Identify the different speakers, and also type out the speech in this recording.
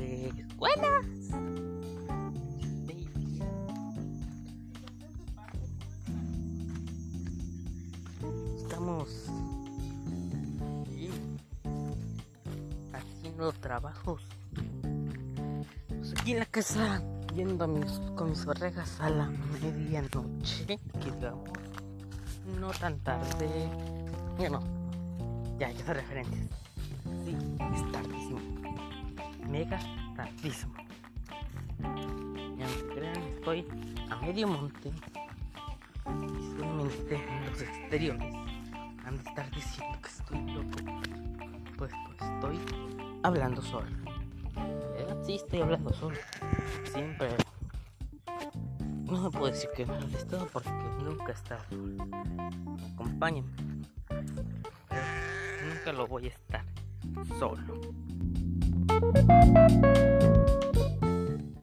Speaker 1: pues buenas. Estamos haciendo trabajos pues aquí en la casa, yendo mis, con mis barregas a la medianoche, que digamos, no tan tarde. Ya no, ya, ya referencias. Sí, Mega tardísimo. Ya no crean, estoy a medio monte. Visualmente en los exteriores. Han de estar diciendo que estoy loco. Pues, pues estoy hablando solo. ¿Verdad? Sí, estoy hablando solo. Siempre. No me puedo decir que no he estado porque nunca he estado solo. Acompáñenme. Pero nunca lo voy a estar solo. Thank you.